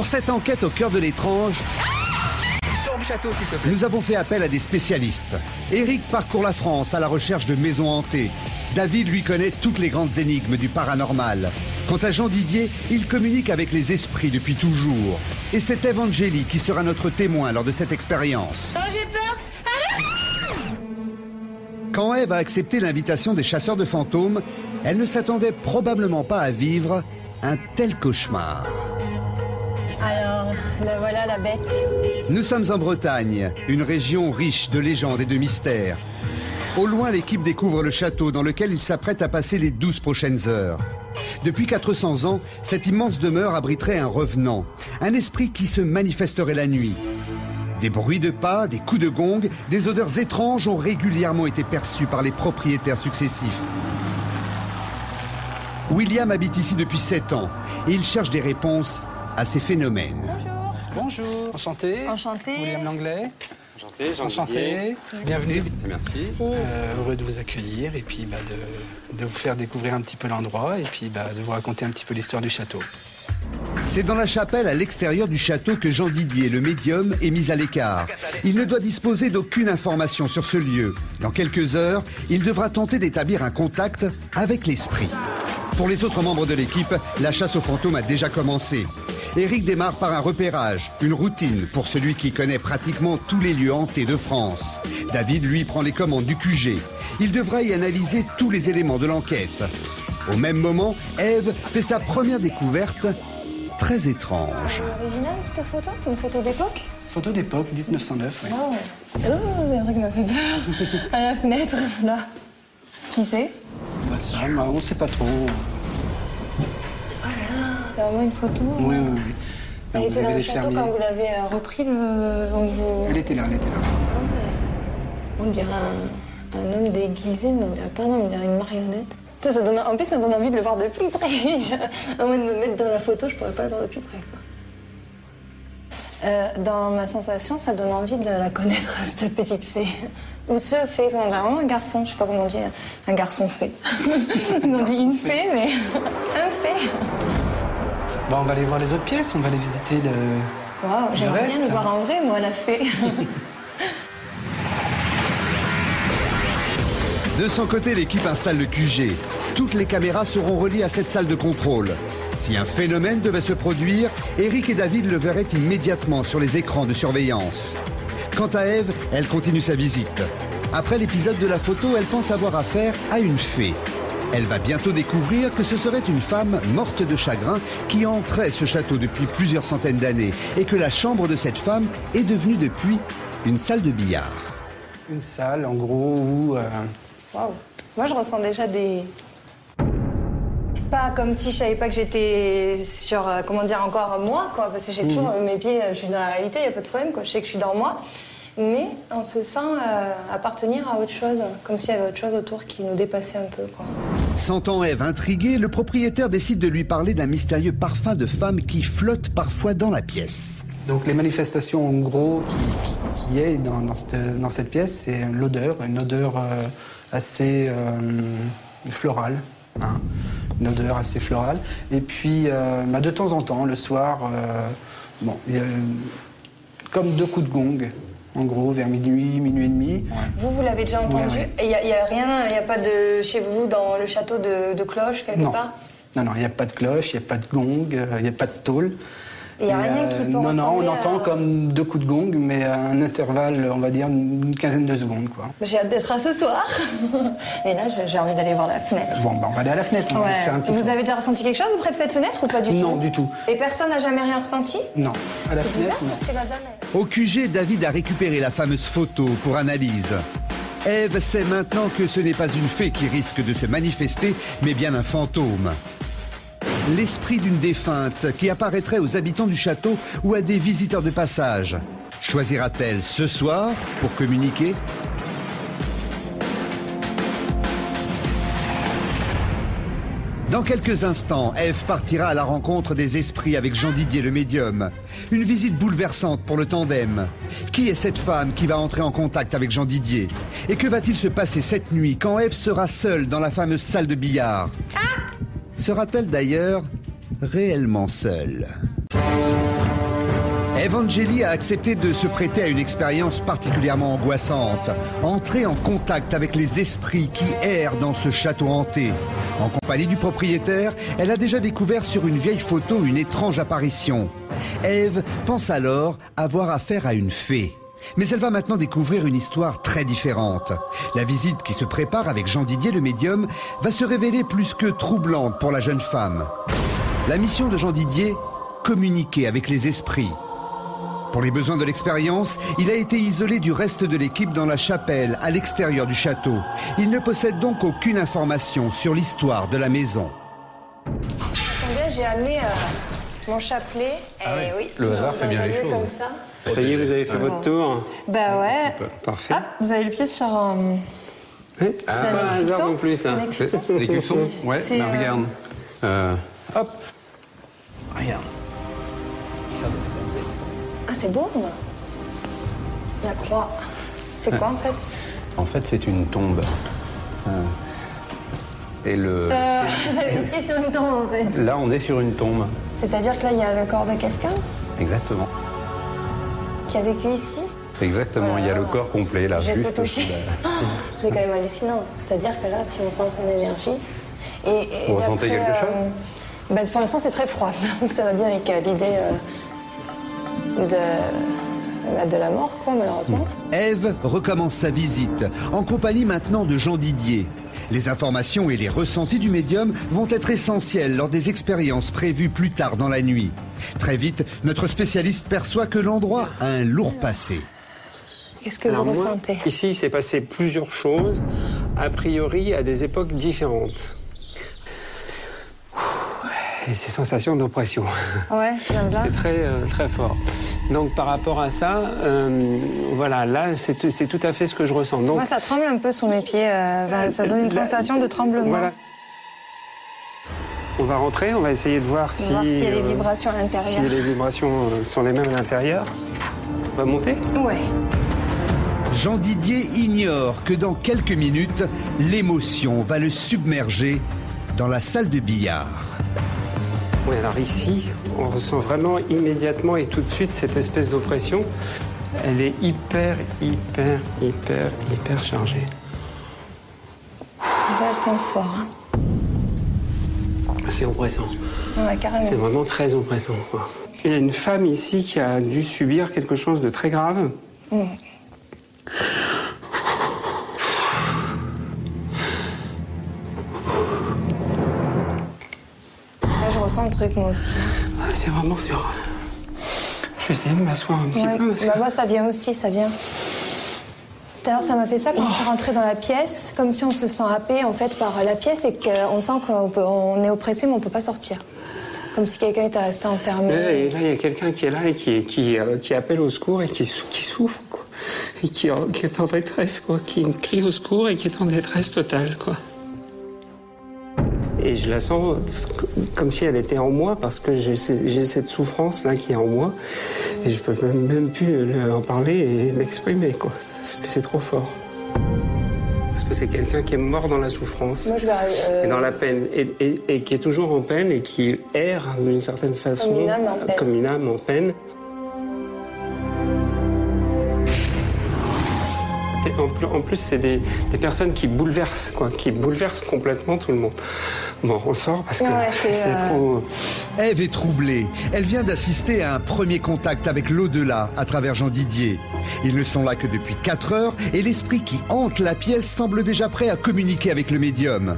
Pour cette enquête au cœur de l'étrange, nous avons fait appel à des spécialistes. Eric parcourt la France à la recherche de maisons hantées. David lui connaît toutes les grandes énigmes du paranormal. Quant à Jean Didier, il communique avec les esprits depuis toujours. Et c'est Evangélie qui sera notre témoin lors de cette expérience. Oh, j'ai peur Quand Eve a accepté l'invitation des chasseurs de fantômes, elle ne s'attendait probablement pas à vivre un tel cauchemar. Alors, voilà la bête. Nous sommes en Bretagne, une région riche de légendes et de mystères. Au loin, l'équipe découvre le château dans lequel il s'apprête à passer les 12 prochaines heures. Depuis 400 ans, cette immense demeure abriterait un revenant, un esprit qui se manifesterait la nuit. Des bruits de pas, des coups de gong, des odeurs étranges ont régulièrement été perçus par les propriétaires successifs. William habite ici depuis 7 ans et il cherche des réponses à ces phénomènes. Bonjour. Bonjour, enchanté. Enchanté. William Langlais. Enchanté, Jean Enchanté. Didier. Bienvenue. Merci. Merci. Euh, heureux de vous accueillir et puis bah, de, de vous faire découvrir un petit peu l'endroit et puis bah, de vous raconter un petit peu l'histoire du château. C'est dans la chapelle à l'extérieur du château que Jean Didier, le médium, est mis à l'écart. Il ne doit disposer d'aucune information sur ce lieu. Dans quelques heures, il devra tenter d'établir un contact avec l'esprit. Pour les autres membres de l'équipe, la chasse aux fantômes a déjà commencé. Eric démarre par un repérage, une routine pour celui qui connaît pratiquement tous les lieux hantés de France. David, lui, prend les commandes du QG. Il devra y analyser tous les éléments de l'enquête. Au même moment, Eve fait sa première découverte très étrange. Original cette photo, c'est une photo d'époque Photo d'époque, 1909. ouais. Oh, oh le truc m'a fait peur. À la fenêtre, là. Qui c'est? Ça, on sait pas trop. C'est vraiment une photo Oui, oui, oui. Elle était dans le château quand vous l'avez euh, repris le. vous- Elle était là, elle était là. On dirait un, un homme déguisé, mais on dirait pas un homme, on dirait une marionnette. Ça, ça donne, en plus, ça donne envie de le voir de plus près. À moins de me mettre dans la photo, je pourrais pas le voir de plus près. quoi. Euh, dans ma sensation, ça donne envie de la connaître, cette petite fée. Ou ce fée, on dirait vraiment un garçon, je sais pas comment on dit, un garçon fée. on dit une fée, mais un fée. Bon, on va aller voir les autres pièces, on va aller visiter le. Waouh, j'aimerais bien le voir en vrai, moi, la fée. De son côté, l'équipe installe le QG. Toutes les caméras seront reliées à cette salle de contrôle. Si un phénomène devait se produire, Eric et David le verraient immédiatement sur les écrans de surveillance. Quant à Eve, elle continue sa visite. Après l'épisode de la photo, elle pense avoir affaire à une fée. Elle va bientôt découvrir que ce serait une femme morte de chagrin qui entrait ce château depuis plusieurs centaines d'années et que la chambre de cette femme est devenue depuis une salle de billard. Une salle, en gros, où. euh, Waouh. Moi, je ressens déjà des. Pas comme si je savais pas que j'étais sur, euh, comment dire, encore moi, quoi. Parce que j'ai toujours mes pieds, euh, je suis dans la réalité, il n'y a pas de problème, quoi. Je sais que je suis dans moi. Mais on se sent euh, appartenir à autre chose, comme s'il y avait autre chose autour qui nous dépassait un peu, quoi. Sentant Eve intriguée, le propriétaire décide de lui parler d'un mystérieux parfum de femme qui flotte parfois dans la pièce. Donc les manifestations en gros qui, qui- qui est dans, dans cette, dans cette pièce, c'est l'odeur, une odeur euh, assez euh, florale. Hein. une odeur assez florale. Et puis euh, bah, de temps en temps, le soir, euh, bon, il y a, euh, comme deux coups de gong, en gros, vers minuit, minuit et demi. Vous, vous l'avez déjà entendu Ouais, ouais. Et il n'y a, il y a rien, il n'y a pas de, chez vous, dans le château, de, de cloche, quelque Non. part? Non, non, il n'y a pas de cloche, il n'y a pas de gong, euh, il n'y a pas de tôle. Il n'y a rien qui euh, peut Non, non, on à- entend comme deux coups de gong, mais à un intervalle, on va dire, une quinzaine de secondes, quoi. J'ai hâte d'être à ce soir. Mais là, j'ai envie d'aller voir la fenêtre. Bon, ben, on va aller à la fenêtre, on va faire un Ouais. petit Vous tour. avez déjà ressenti quelque chose auprès de cette fenêtre ou pas du tout Non, du tout. Et personne n'a jamais rien ressenti Non, à la C'est bizarre non. parce que la dame. elle- Au QG, David a récupéré la fameuse photo pour analyse. Eve sait maintenant que ce n'est pas une fée qui risque de se manifester, mais bien un fantôme. L'esprit d'une défunte qui apparaîtrait aux habitants du château ou à des visiteurs de passage. Choisira-t-elle ce soir pour communiquer Dans quelques instants, Eve partira à la rencontre des esprits avec Jean Didier le médium. Une visite bouleversante pour le tandem. Qui est cette femme qui va entrer en contact avec Jean Didier Et que va-t-il se passer cette nuit quand Eve sera seule dans la fameuse salle de billard? Sera-t-elle d'ailleurs réellement seule? Evangeli a accepté de se prêter à une expérience particulièrement angoissante. Entrer en contact avec les esprits qui errent dans ce château hanté. En compagnie du propriétaire, elle a déjà découvert sur une vieille photo une étrange apparition. Eve pense alors avoir affaire à une fée. Mais elle va maintenant découvrir une histoire très différente. La visite qui se prépare avec Jean Didier le médium va se révéler plus que troublante pour la jeune femme. La mission de Jean Didier Communiquer avec les esprits. Pour les besoins de l'expérience, il a été isolé du reste de l'équipe dans la chapelle, à l'extérieur du château. Il ne possède donc aucune information sur l'histoire de la maison. Attendez, j'ai amené euh, mon chapelet. Ah et oui, Le hasard fait bien les choses. Comme ça. Ça y est, vous avez fait votre tour. Bah ouais. Parfait. Hop, vous avez le pied sur. euh, Oui, c'est c'est pas un hasard non plus, hein. ça. Un. Les cuissons Ouais, C'est, bah, euh, regarde. Euh, hop. Regarde. Ah, c'est beau. moi. La croix. C'est quoi en fait? En fait, c'est une tombe. Euh, Et le... euh, J'avais le pied sur une tombe en fait. Là, on est sur une tombe. C'est-à-dire que là, il y a le corps de quelqu'un? Exactement. Qui a vécu ici. Exactement. Il y a le corps complet, là. Je sous la- C'est quand même hallucinant. C'est-à-dire que là, si on sent son énergie. Et, et Vous ressentez quelque chose? euh, bah, Pour l'instant, c'est très froid. Donc ça va bien avec euh, l'idée euh, de, de la mort, quoi, malheureusement. Ève recommence sa visite, en compagnie maintenant de Jean Didier. Les informations et les ressentis du médium vont être essentiels lors des expériences prévues plus tard dans la nuit. Très vite, notre spécialiste perçoit que l'endroit a un lourd passé. Qu'est-ce que Alors vous moi, ressentez? ici, il s'est passé plusieurs choses, a priori à des époques différentes. Et ces sensations d'oppression, Ouais, c'est très, euh, très fort. Donc par rapport à ça, euh, voilà, là, c'est tout- à fait ce que je ressens. Donc, Moi, ça tremble un peu sous mes pieds. euh, bah, ça donne une sensation de tremblement. Voilà. On va rentrer, on va essayer de voir si, Voir s'il y a des euh, vibrations à l'intérieur. si les vibrations euh, sont les mêmes à l'intérieur. On va monter? Ouais. Jean Didier ignore que dans quelques minutes, l'émotion va le submerger dans la salle de billard. Oui, alors ici, on ressent vraiment immédiatement et tout de suite cette espèce d'oppression. Elle est hyper, hyper, hyper, hyper chargée. Déjà, elle sent fort. hein. C'est oppressant. Ouais, carrément. C'est vraiment très oppressant. quoi. Il y a une femme ici qui a dû subir quelque chose de très grave. Là, ressens le truc, moi aussi. Ah, c'est vraiment dur. Je vais essayer de m'asseoir un petit Ouais. peu. parce que- Bah, moi, ça vient aussi, ça vient. D'ailleurs, ça m'a fait ça quand je suis rentrée dans la pièce, comme si on se sent happé en fait par la pièce et qu'on sent qu'on on est oppressé mais on peut pas sortir. Comme si quelqu'un était resté enfermé. Ouais, Et là, il y a quelqu'un qui est là et qui, qui, euh, qui appelle au secours et qui, qui souffre, quoi. Et qui, qui est en détresse, quoi. Qui crie au secours et qui est en détresse totale, quoi. Et je la sens comme si elle était en moi parce que j'ai ce- j'ai cette souffrance-là qui est en moi. Et je peux même, même plus en parler et l'exprimer, quoi. Parce que c'est trop fort. Parce que c'est quelqu'un qui est mort dans la souffrance. Moi, je vais. euh, Et dans la peine, et, et- et qui est toujours en peine et qui erre d'une certaine façon, Comme une âme en peine. En plus, en plus, c'est des, des personnes qui bouleversent, quoi, qui bouleversent complètement tout le monde. Bon, on sort parce que Ouais, c'est, euh, trop. Ève est troublée. Elle vient d'assister à un premier contact avec l'au-delà à travers Jean Didier. Ils ne sont là que depuis 4 heures et l'esprit qui hante la pièce semble déjà prêt à communiquer avec le médium.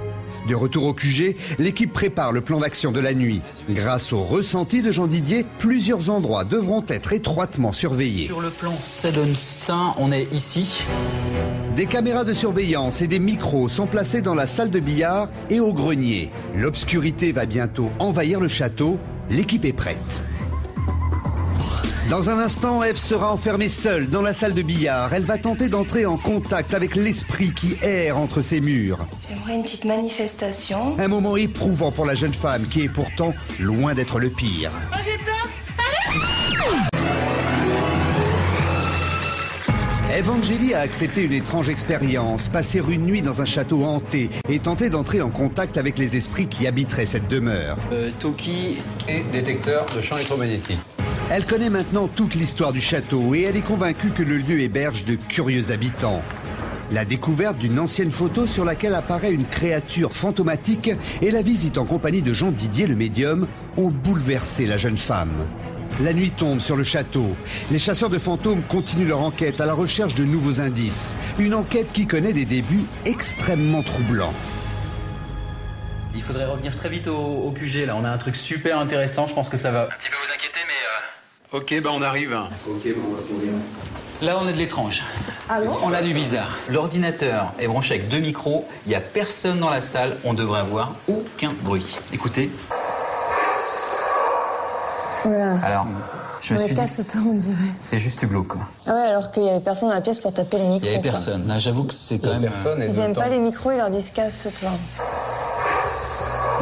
De retour au QG, l'équipe prépare le plan d'action de la nuit. Grâce au ressenti de Jean Didier, plusieurs endroits devront être étroitement surveillés. Sur le plan Sedon-Saint, on est ici. Des caméras de surveillance et des micros sont placés dans la salle de billard et au grenier. L'obscurité va bientôt envahir le château. L'équipe est prête. Dans un instant, Eve sera enfermée seule dans la salle de billard. Elle va tenter d'entrer en contact avec l'esprit qui erre entre ses murs. J'aimerais une petite manifestation. Un moment éprouvant pour la jeune femme qui est pourtant loin d'être le pire. Evangélie a accepté une étrange expérience, passer une nuit dans un château hanté et tenter d'entrer en contact avec les esprits qui habiteraient cette demeure. Euh, Toki, Et détecteur de champ électromagnétique. Elle connaît maintenant toute l'histoire du château et elle est convaincue que le lieu héberge de curieux habitants. La découverte d'une ancienne photo sur laquelle apparaît une créature fantomatique et la visite en compagnie de Jean Didier le médium ont bouleversé la jeune femme. La nuit tombe sur le château. Les chasseurs de fantômes continuent leur enquête à la recherche de nouveaux indices. Une enquête qui connaît des débuts extrêmement troublants. Il faudrait revenir très vite au, au QG là, on a un truc super intéressant, je pense que ça va un petit peu vous inquiéter mais... Ok, bah on arrive. Ok, bon, on va. Là on a de l'étrange. On a du bizarre. L'ordinateur est branché avec deux micros, il n'y a personne dans la salle, on devrait avoir aucun bruit. Écoutez. Voilà. Alors, je me suis dit, casse-toi, on dirait. c'est juste glauque quoi. Ah ouais, alors qu'il y avait personne dans la pièce pour taper les micros. Il n'y avait quoi. personne. J'avoue que c'est quand même... Personne et Ils deux aiment temps. pas les micros, ils leur disent casse-toi.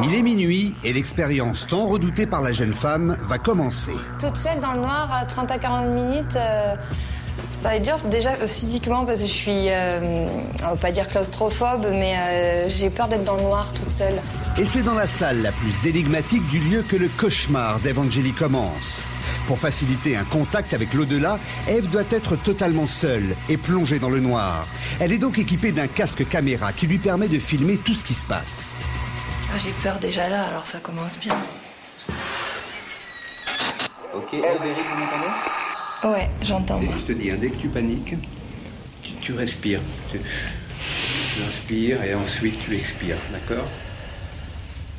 Il est minuit et l'expérience tant redoutée par la jeune femme va commencer. Toute seule dans le noir à 30 à 40 minutes, euh, ça va être dur déjà euh, physiquement parce que je suis, euh, on va pas dire claustrophobe, mais euh, j'ai peur d'être dans le noir toute seule. Et c'est dans la salle la plus énigmatique du lieu que le cauchemar d'Evangélie commence. Pour faciliter un contact avec l'au-delà, Eve doit être totalement seule et plongée dans le noir. Elle est donc équipée d'un casque caméra qui lui permet de filmer tout ce qui se passe. Ah, J'ai peur déjà là, alors ça commence bien. Ok, Eric, vous m'entendez? Ouais, j'entends. Dès moi. que je te dis, hein, dès que tu paniques, tu, tu respires. Tu, tu inspires et ensuite tu expires, d'accord?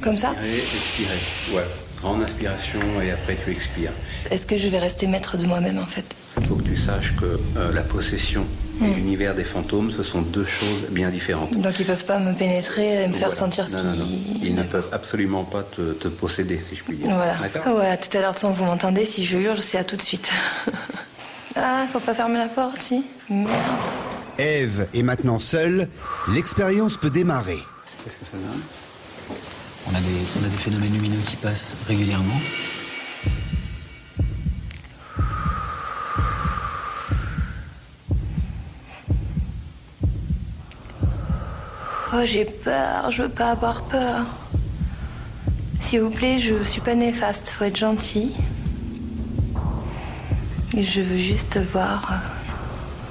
Comme ça? Inspirer, expirer. Ouais. Grande inspiration et après tu expires. Est-ce que je vais rester maître de moi-même en fait? Il faut que tu saches que euh, la possession et Hmm. l'univers des fantômes, ce sont deux choses bien différentes. Donc ils peuvent pas me pénétrer et me faire Voilà. sentir ce non, non, non. qui. Ils ne peuvent absolument pas te, te posséder, si je puis dire. Voilà. D'accord Ouais, tout à l'heure, sans que vous m'entendez, si je hurle, c'est à tout de suite. ah, faut pas fermer la porte, si Merde. Eve est maintenant seule, l'expérience peut démarrer. Qu'est-ce que ça donne on a, des, on a des phénomènes lumineux qui passent régulièrement. Oh, j'ai peur, je veux pas avoir peur. S'il vous plaît, je suis pas néfaste, faut être gentil. Et je veux juste voir euh,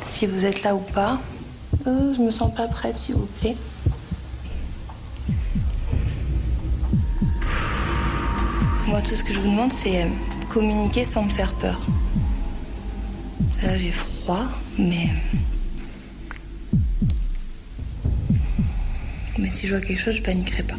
si vous êtes là ou pas. Euh, je me sens pas prête, s'il vous plaît. Moi, tout ce que je vous demande, c'est euh, communiquer sans me faire peur. Là, j'ai froid, mais. Mais si je vois quelque chose, je paniquerai pas.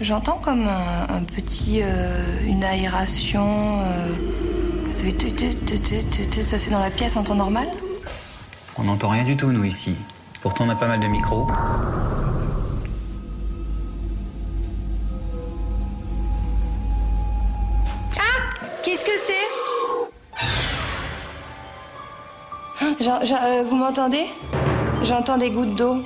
J'entends comme un, petit, euh, une aération. euh, ça fait tu- tu- tu- ça c'est dans la pièce en temps normal? On n'entend rien du tout, nous, ici. Pourtant, on a pas mal de micros. Qu'est-ce que c'est euh, Vous m'entendez J'entends des gouttes d'eau.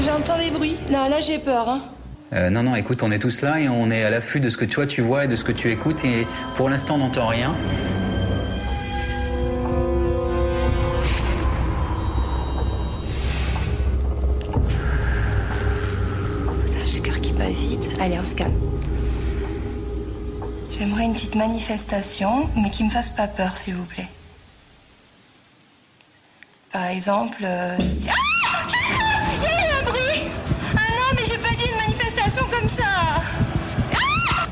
J'entends des bruits. Là, là j'ai peur. Hein. Euh, non, non, écoute, on est tous là et on est à l'affût de ce que toi tu vois et de ce que tu écoutes. Et pour l'instant, on n'entend rien. Allez, on se calme. J'aimerais une petite manifestation, mais qui me fasse pas peur, s'il vous plaît. Par exemple, euh. Ah Il y a eu un bruit Ah non, mais j'ai pas dit une manifestation comme ça Ah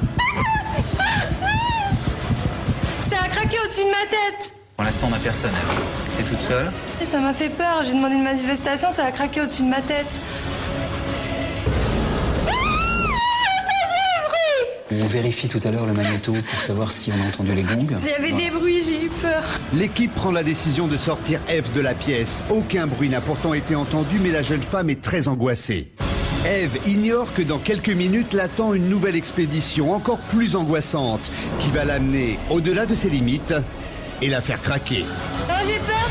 Ça a craqué au-dessus de ma tête Pour l'instant, on n'a personne. T'es toute seule. Et ça m'a fait peur, j'ai demandé une manifestation, ça a craqué au-dessus de ma tête. Vérifie tout à l'heure le magnéto pour savoir si on a entendu les gongs. Il y avait des bruits, j'ai eu peur. L'équipe prend la décision de sortir Eve de la pièce. Aucun bruit n'a pourtant été entendu, mais la jeune femme est très angoissée. Eve ignore que dans quelques minutes l'attend une nouvelle expédition encore plus angoissante qui va l'amener au-delà de ses limites et la faire craquer. Non, j'ai peur.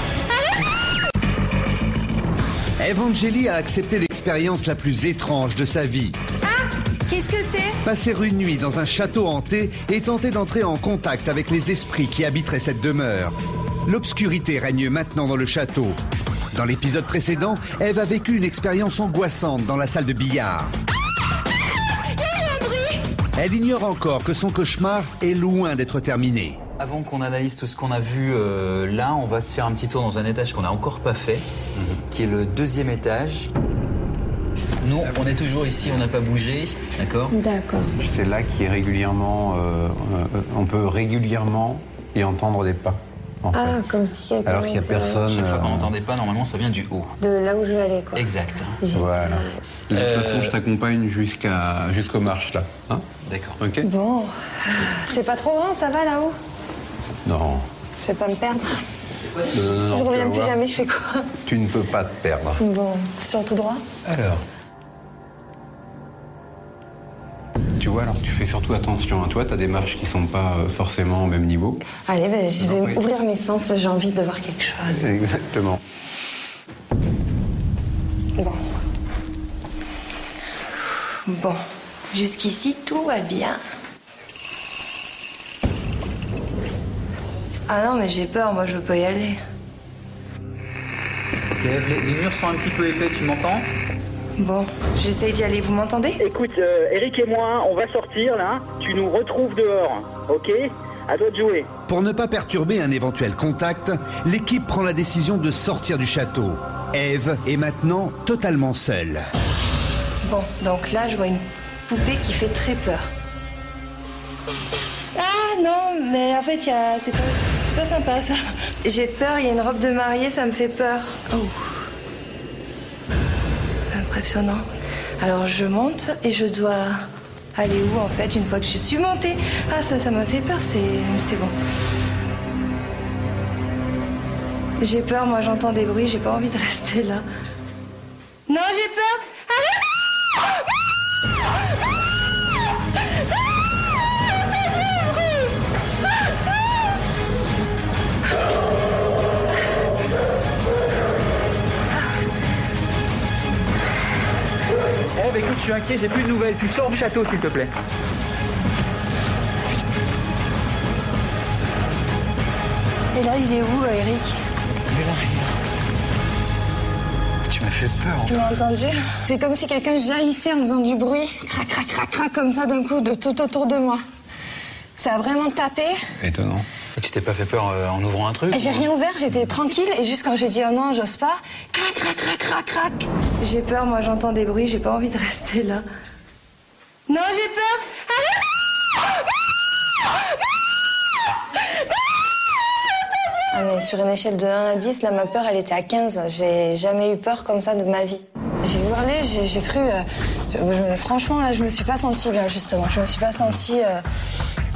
Evangélie a accepté l'expérience la plus étrange de sa vie. Qu'est-ce que c'est Passer une nuit dans un château hanté et tenter d'entrer en contact avec les esprits qui habiteraient cette demeure. L'obscurité règne maintenant dans le château. Dans l'épisode précédent, Eve a vécu une expérience angoissante dans la salle de billard. Elle ignore encore que son cauchemar est loin d'être terminé. Avant qu'on analyse tout ce qu'on a vu euh, là, on va se faire un petit tour dans un étage qu'on n'a encore pas fait, qui est le deuxième étage. Nous, on est toujours ici, on n'a pas bougé, d'accord D'accord. C'est là qui est régulièrement. euh, euh, on peut régulièrement y entendre des pas. en Ah, fait. comme si quelqu'un Alors qu'il n'y a personne. Chaque fois qu'on euh, n'entendait pas, normalement, ça vient du haut. De là où je veux aller, quoi. Exact. Voilà. De toute Euh, façon, je t'accompagne jusqu'à jusqu'aux marches là. Hein D'accord. ok Bon, c'est pas trop grand, ça va là-haut Non. Je vais pas me perdre. Non, non, non, si non, je tu reviens plus voir, jamais, je fais quoi Tu ne peux pas te perdre. Bon, c'est sur tout droit Alors, Tu vois, alors tu fais surtout attention à toi. Tu as des marches qui sont pas euh, forcément au même niveau. Allez, ben, je vais oui. ouvrir mes sens, j'ai envie de voir quelque chose. Exactement. Bon, Bon, jusqu'ici, tout va bien. Ah non, mais j'ai peur, moi je veux pas y aller. ok, les murs sont un petit peu épais, tu m'entends? Bon, j'essaye d'y aller, vous m'entendez? Écoute, euh, Eric et moi, on va sortir là. Tu nous retrouves dehors, ok? À toi de jouer. Pour ne pas perturber un éventuel contact, l'équipe prend la décision de sortir du château. Eve est maintenant totalement seule. Bon, donc là, je vois une poupée qui fait très peur. Ah non, mais en fait, il y a... c'est pas... c'est pas sympa ça. J'ai peur, il y a une robe de mariée, ça me fait peur. Oh. Alors je monte et je dois aller où en fait une fois que je suis montée? Ah ça, ça m'a fait peur, c'est bon. J'ai peur, moi j'entends des bruits, j'ai pas envie de rester là. Je suis inquiet, j'ai plus de nouvelles. Tu sors du château, s'il te plaît. Et là, il est où, euh, Eric Tu m'as fait peur. tu m'as entendu C'est comme si quelqu'un jaillissait en faisant du bruit, crac, crac, crac, crac, comme ça d'un coup, de tout autour de moi. Ça a vraiment tapé. Étonnant. Tu t'es pas fait peur euh, en ouvrant un truc Et J'ai rien ouvert, j'étais tranquille, et juste quand j'ai dit oh non, j'ose pas, crac, crac, crac, crac, crac. J'ai peur, moi j'entends des bruits, j'ai pas envie de rester là. Non, j'ai peur. Ah mais sur une échelle de 1 à 10, là ma peur elle était à 15. J'ai jamais eu peur comme ça de ma vie. J'ai hurlé, j'ai cru... euh, franchement là je me suis pas sentie bien justement. Je me suis pas sentie... euh,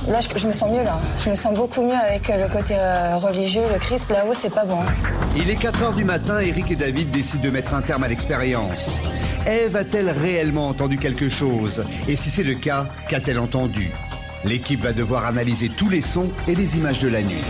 là je, me sens mieux là. Je me sens beaucoup mieux avec euh, le côté euh, religieux, le Christ. Là-haut c'est pas bon. Il est 4 heures du matin, Eric et David décident de mettre un terme à l'expérience. Eve a-t-elle réellement entendu quelque chose? Et si c'est le cas, qu'a-t-elle entendu? L'équipe va devoir analyser tous les sons et les images de la nuit.